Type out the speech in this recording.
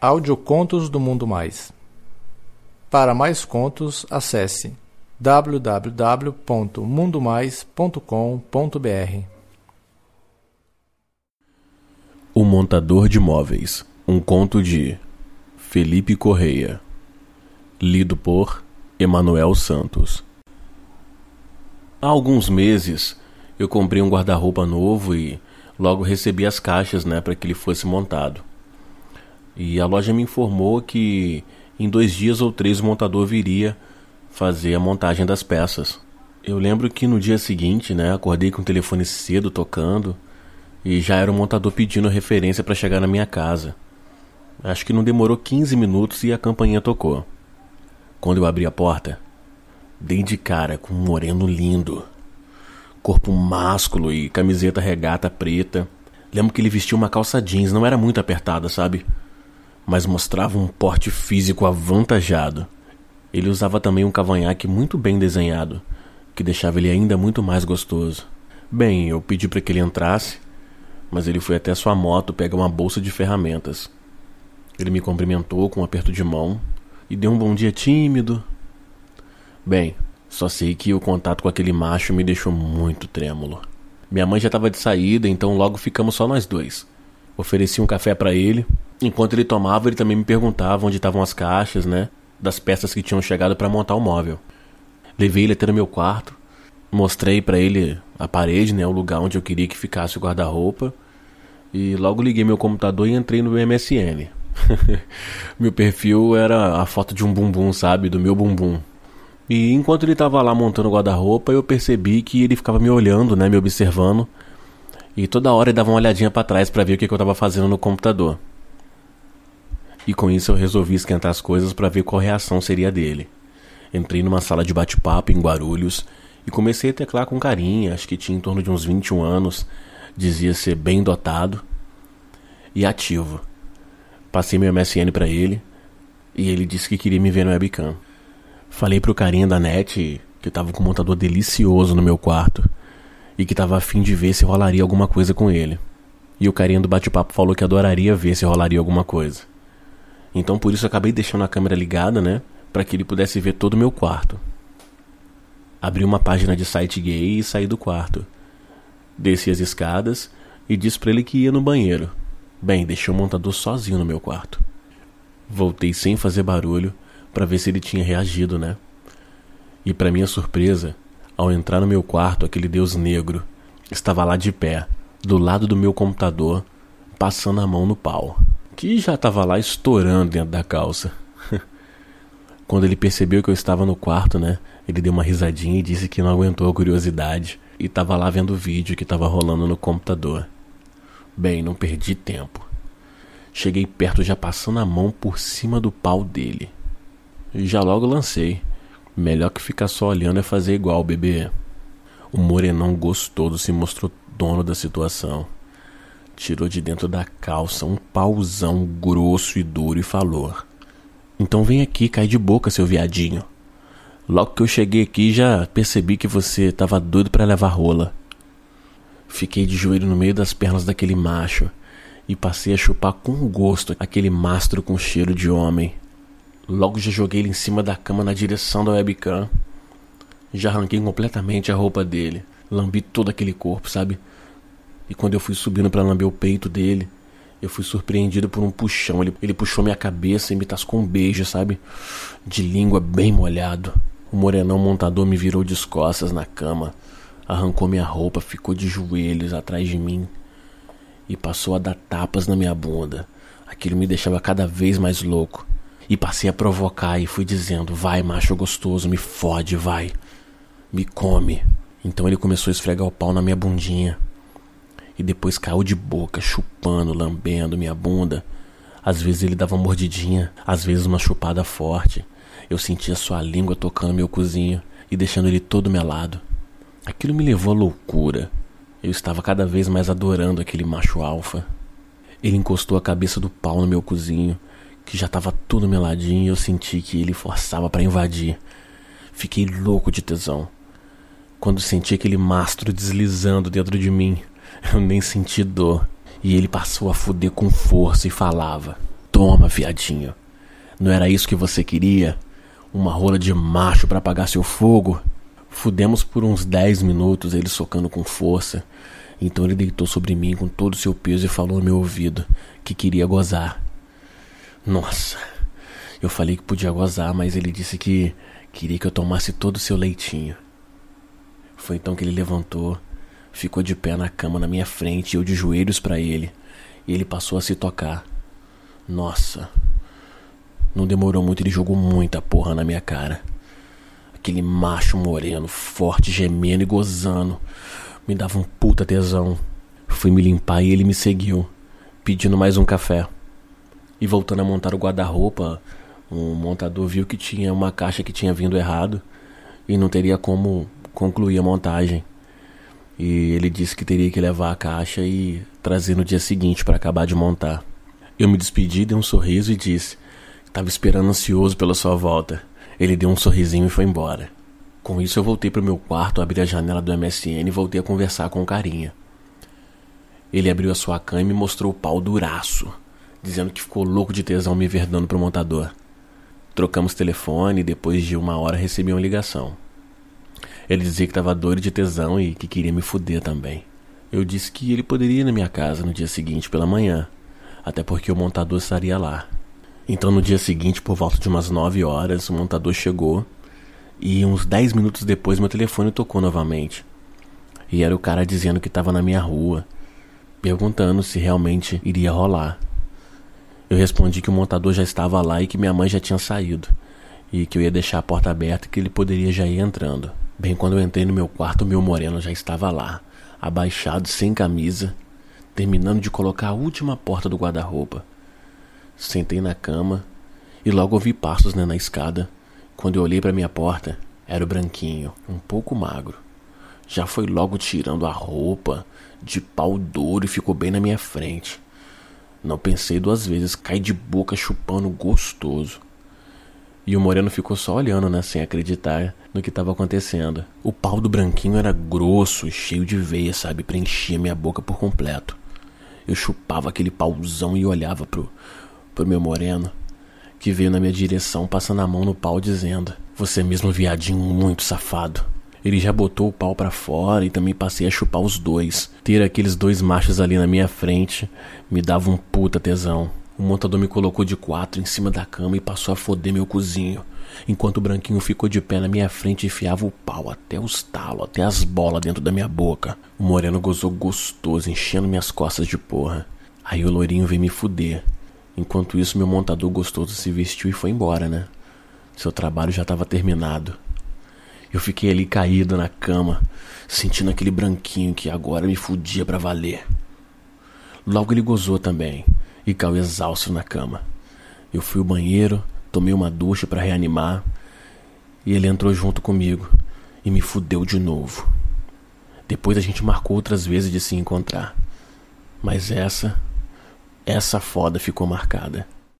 Audiocontos do Mundo Mais. Para mais contos, acesse www.mundomais.com.br. O Montador de Móveis, um conto de Felipe Correia, lido por Emanuel Santos. Há alguns meses eu comprei um guarda-roupa novo e logo recebi as caixas, né, para que ele fosse montado. E a loja me informou que em dois dias ou três o montador viria fazer a montagem das peças. Eu lembro que no dia seguinte, né, acordei com o telefone cedo tocando e já era o montador pedindo referência para chegar na minha casa. Acho que não demorou 15 minutos e a campainha tocou. Quando eu abri a porta, dei de cara com um moreno lindo. Corpo másculo e camiseta regata preta. Lembro que ele vestia uma calça jeans, não era muito apertada, sabe? Mas mostrava um porte físico avantajado. Ele usava também um cavanhaque muito bem desenhado, que deixava ele ainda muito mais gostoso. Bem, eu pedi para que ele entrasse, mas ele foi até sua moto pegar uma bolsa de ferramentas. Ele me cumprimentou com um aperto de mão e deu um bom dia tímido. Bem, só sei que o contato com aquele macho me deixou muito trêmulo. Minha mãe já estava de saída, então logo ficamos só nós dois. Ofereci um café para ele. Enquanto ele tomava, ele também me perguntava onde estavam as caixas, né? Das peças que tinham chegado para montar o móvel. Levei ele até no meu quarto. Mostrei para ele a parede, né? O lugar onde eu queria que ficasse o guarda-roupa. E logo liguei meu computador e entrei no MSN. meu perfil era a foto de um bumbum, sabe? Do meu bumbum. E enquanto ele estava lá montando o guarda-roupa, eu percebi que ele ficava me olhando, né, me observando. E toda hora ele dava uma olhadinha para trás para ver o que, que eu estava fazendo no computador. E com isso eu resolvi esquentar as coisas para ver qual reação seria dele. Entrei numa sala de bate-papo em Guarulhos e comecei a teclar com carinha, acho que tinha em torno de uns 21 anos, dizia ser bem dotado e ativo. Passei meu MSN para ele e ele disse que queria me ver no webcam. Falei pro carinha da net que tava com um montador delicioso no meu quarto e que tava afim de ver se rolaria alguma coisa com ele. E o carinha do bate-papo falou que adoraria ver se rolaria alguma coisa. Então por isso acabei deixando a câmera ligada, né? Para que ele pudesse ver todo o meu quarto. Abri uma página de site gay e saí do quarto. Desci as escadas e disse para ele que ia no banheiro. Bem, deixei o montador sozinho no meu quarto. Voltei sem fazer barulho para ver se ele tinha reagido, né? E para minha surpresa, ao entrar no meu quarto, aquele deus negro estava lá de pé, do lado do meu computador, passando a mão no pau, que já estava lá estourando dentro da calça. Quando ele percebeu que eu estava no quarto, né? Ele deu uma risadinha e disse que não aguentou a curiosidade e estava lá vendo o vídeo que estava rolando no computador. Bem, não perdi tempo. Cheguei perto já passando a mão por cima do pau dele. Já logo lancei. Melhor que ficar só olhando é fazer igual, bebê. O morenão gostoso se mostrou dono da situação. Tirou de dentro da calça um pauzão grosso e duro e falou: Então vem aqui, cai de boca, seu viadinho. Logo que eu cheguei aqui já percebi que você tava doido para levar rola. Fiquei de joelho no meio das pernas daquele macho e passei a chupar com gosto aquele mastro com cheiro de homem. Logo já joguei ele em cima da cama na direção da webcam. Já arranquei completamente a roupa dele. Lambi todo aquele corpo, sabe? E quando eu fui subindo para lamber o peito dele, eu fui surpreendido por um puxão. Ele, ele puxou minha cabeça e me tascou um beijo, sabe? De língua bem molhado. O morenão montador me virou de costas na cama, arrancou minha roupa, ficou de joelhos atrás de mim e passou a dar tapas na minha bunda. Aquilo me deixava cada vez mais louco. E passei a provocar e fui dizendo: Vai, macho gostoso, me fode, vai. Me come. Então ele começou a esfregar o pau na minha bundinha. E depois caiu de boca, chupando, lambendo minha bunda. Às vezes ele dava uma mordidinha, às vezes uma chupada forte. Eu sentia sua língua tocando meu cozinho e deixando ele todo melado. Aquilo me levou à loucura. Eu estava cada vez mais adorando aquele macho alfa. Ele encostou a cabeça do pau no meu cozinho que já estava tudo meladinho e eu senti que ele forçava para invadir. Fiquei louco de tesão. Quando senti aquele mastro deslizando dentro de mim, eu nem senti dor. E ele passou a fuder com força e falava: Toma, viadinho. Não era isso que você queria? Uma rola de macho para apagar seu fogo? Fudemos por uns 10 minutos, ele socando com força. Então ele deitou sobre mim com todo o seu peso e falou no meu ouvido que queria gozar. Nossa, eu falei que podia gozar, mas ele disse que queria que eu tomasse todo o seu leitinho. Foi então que ele levantou, ficou de pé na cama na minha frente e eu de joelhos para ele. E ele passou a se tocar. Nossa, não demorou muito, ele jogou muita porra na minha cara. Aquele macho moreno, forte, gemendo e gozando. Me dava um puta tesão. Fui me limpar e ele me seguiu, pedindo mais um café. E voltando a montar o guarda-roupa, um montador viu que tinha uma caixa que tinha vindo errado e não teria como concluir a montagem. E ele disse que teria que levar a caixa e trazer no dia seguinte para acabar de montar. Eu me despedi, dei um sorriso e disse: Estava esperando ansioso pela sua volta. Ele deu um sorrisinho e foi embora. Com isso, eu voltei para o meu quarto, abri a janela do MSN e voltei a conversar com o carinha. Ele abriu a sua cama e me mostrou o pau duraço, dizendo que ficou louco de tesão me verdando pro montador. Trocamos telefone e depois de uma hora recebi uma ligação. Ele dizia que estava doido de tesão e que queria me fuder também. Eu disse que ele poderia ir na minha casa no dia seguinte pela manhã, até porque o montador estaria lá. Então no dia seguinte, por volta de umas 9 horas, o montador chegou e uns 10 minutos depois meu telefone tocou novamente. E era o cara dizendo que estava na minha rua, perguntando se realmente iria rolar. Eu respondi que o montador já estava lá e que minha mãe já tinha saído, e que eu ia deixar a porta aberta e que ele poderia já ir entrando. Bem, quando eu entrei no meu quarto, meu moreno já estava lá, abaixado, sem camisa, terminando de colocar a última porta do guarda-roupa. Sentei na cama e logo ouvi passos né, na escada. Quando eu olhei para minha porta, era o branquinho, um pouco magro. Já foi logo tirando a roupa, de pau duro e ficou bem na minha frente. Não pensei duas vezes, caí de boca chupando gostoso. E o Moreno ficou só olhando, né, sem acreditar no que estava acontecendo. O pau do branquinho era grosso, cheio de veia, sabe, preenchia minha boca por completo. Eu chupava aquele pauzão e olhava pro, pro meu Moreno, que veio na minha direção, passando a mão no pau, dizendo: Você mesmo viadinho muito safado. Ele já botou o pau para fora e também passei a chupar os dois. Ter aqueles dois machos ali na minha frente me dava um puta tesão. O montador me colocou de quatro em cima da cama e passou a foder meu cozinho. Enquanto o branquinho ficou de pé na minha frente e enfiava o pau até os talos, até as bolas dentro da minha boca. O moreno gozou gostoso, enchendo minhas costas de porra. Aí o loirinho veio me fuder. Enquanto isso, meu montador gostoso se vestiu e foi embora, né? Seu trabalho já estava terminado. Eu fiquei ali caído na cama, sentindo aquele branquinho que agora me fudia para valer. Logo ele gozou também e caiu exausto na cama. Eu fui ao banheiro, tomei uma ducha para reanimar e ele entrou junto comigo e me fudeu de novo. Depois a gente marcou outras vezes de se encontrar. Mas essa, essa foda ficou marcada.